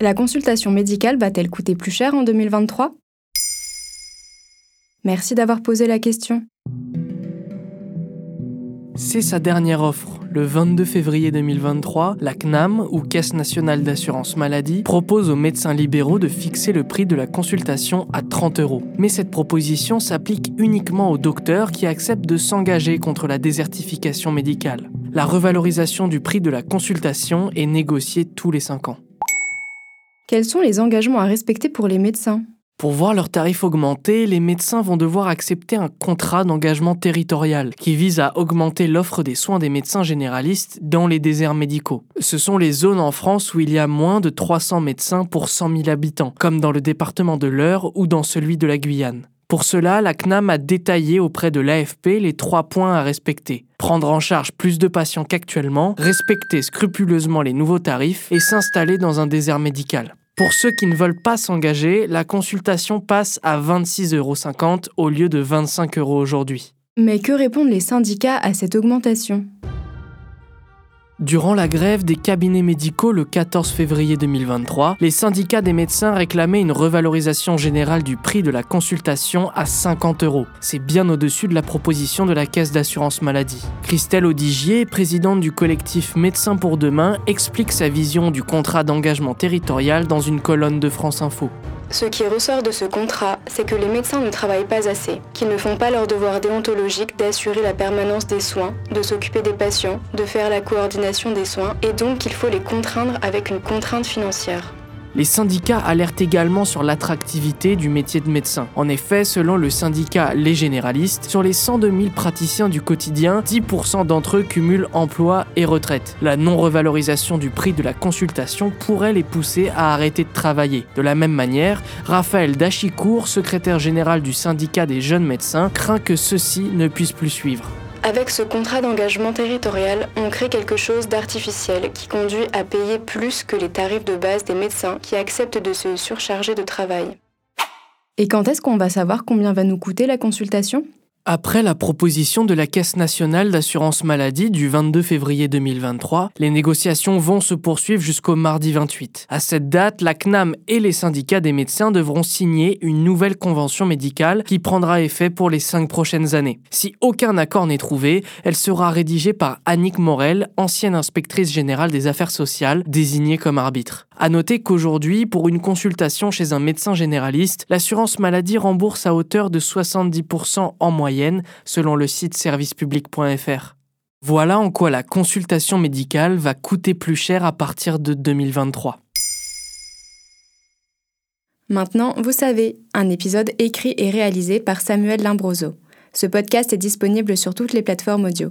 La consultation médicale va-t-elle coûter plus cher en 2023 Merci d'avoir posé la question. C'est sa dernière offre. Le 22 février 2023, la CNAM, ou Caisse nationale d'assurance maladie, propose aux médecins libéraux de fixer le prix de la consultation à 30 euros. Mais cette proposition s'applique uniquement aux docteurs qui acceptent de s'engager contre la désertification médicale. La revalorisation du prix de la consultation est négociée tous les 5 ans. Quels sont les engagements à respecter pour les médecins? Pour voir leurs tarifs augmenter, les médecins vont devoir accepter un contrat d'engagement territorial qui vise à augmenter l'offre des soins des médecins généralistes dans les déserts médicaux. Ce sont les zones en France où il y a moins de 300 médecins pour 100 000 habitants, comme dans le département de l'Eure ou dans celui de la Guyane. Pour cela, la CNAM a détaillé auprès de l'AFP les trois points à respecter. Prendre en charge plus de patients qu'actuellement, respecter scrupuleusement les nouveaux tarifs et s'installer dans un désert médical. Pour ceux qui ne veulent pas s'engager, la consultation passe à 26,50 euros au lieu de 25 euros aujourd'hui. Mais que répondent les syndicats à cette augmentation? Durant la grève des cabinets médicaux le 14 février 2023, les syndicats des médecins réclamaient une revalorisation générale du prix de la consultation à 50 euros. C'est bien au-dessus de la proposition de la Caisse d'assurance maladie. Christelle Audigier, présidente du collectif Médecins pour demain, explique sa vision du contrat d'engagement territorial dans une colonne de France Info. Ce qui ressort de ce contrat, c'est que les médecins ne travaillent pas assez, qu'ils ne font pas leur devoir déontologique d'assurer la permanence des soins, de s'occuper des patients, de faire la coordination des soins, et donc qu'il faut les contraindre avec une contrainte financière. Les syndicats alertent également sur l'attractivité du métier de médecin. En effet, selon le syndicat Les Généralistes, sur les 102 000 praticiens du quotidien, 10% d'entre eux cumulent emploi et retraite. La non-revalorisation du prix de la consultation pourrait les pousser à arrêter de travailler. De la même manière, Raphaël Dachicourt, secrétaire général du syndicat des jeunes médecins, craint que ceux-ci ne puissent plus suivre. Avec ce contrat d'engagement territorial, on crée quelque chose d'artificiel qui conduit à payer plus que les tarifs de base des médecins qui acceptent de se surcharger de travail. Et quand est-ce qu'on va savoir combien va nous coûter la consultation? Après la proposition de la Caisse nationale d'assurance maladie du 22 février 2023, les négociations vont se poursuivre jusqu'au mardi 28. À cette date, la CNAM et les syndicats des médecins devront signer une nouvelle convention médicale qui prendra effet pour les cinq prochaines années. Si aucun accord n'est trouvé, elle sera rédigée par Annick Morel, ancienne inspectrice générale des affaires sociales, désignée comme arbitre. À noter qu'aujourd'hui, pour une consultation chez un médecin généraliste, l'assurance maladie rembourse à hauteur de 70% en moyenne, selon le site servicepublic.fr. Voilà en quoi la consultation médicale va coûter plus cher à partir de 2023. Maintenant, vous savez, un épisode écrit et réalisé par Samuel Limbroso. Ce podcast est disponible sur toutes les plateformes audio.